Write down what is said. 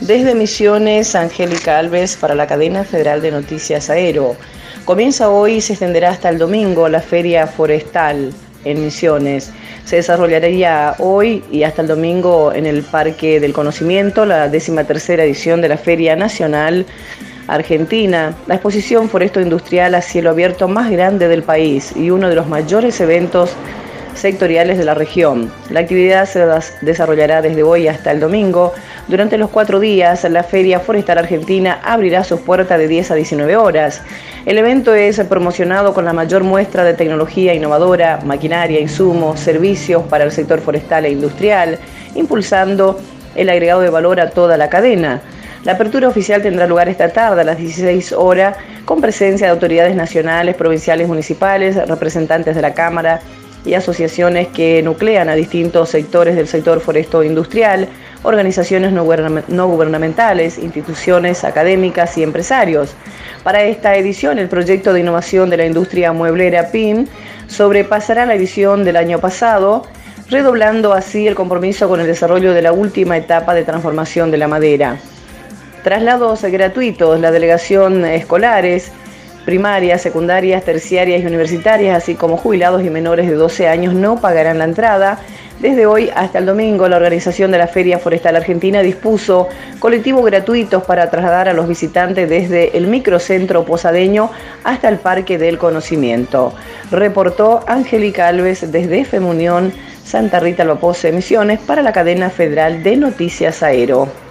Desde Misiones, Angélica Alves para la cadena federal de noticias Aero. Comienza hoy y se extenderá hasta el domingo la Feria Forestal en Misiones. Se desarrollaría hoy y hasta el domingo en el Parque del Conocimiento la décima tercera edición de la Feria Nacional Argentina, la exposición Foresto Industrial a cielo abierto más grande del país y uno de los mayores eventos sectoriales de la región. La actividad se desarrollará desde hoy hasta el domingo. Durante los cuatro días, la Feria Forestal Argentina abrirá sus puertas de 10 a 19 horas. El evento es promocionado con la mayor muestra de tecnología innovadora, maquinaria, insumos, servicios para el sector forestal e industrial, impulsando el agregado de valor a toda la cadena. La apertura oficial tendrá lugar esta tarde a las 16 horas con presencia de autoridades nacionales, provinciales, municipales, representantes de la Cámara y asociaciones que nuclean a distintos sectores del sector foresto industrial, organizaciones no gubernamentales, instituciones académicas y empresarios. Para esta edición, el proyecto de innovación de la industria mueblera PIM sobrepasará la edición del año pasado, redoblando así el compromiso con el desarrollo de la última etapa de transformación de la madera. Traslados gratuitos, la delegación escolares, primarias, secundarias, terciarias y universitarias, así como jubilados y menores de 12 años no pagarán la entrada. Desde hoy hasta el domingo, la organización de la Feria Forestal Argentina dispuso colectivos gratuitos para trasladar a los visitantes desde el microcentro posadeño hasta el Parque del Conocimiento. Reportó Angélica Alves desde FEMUNIÓN Santa Rita Lopose Misiones para la cadena federal de Noticias Aero.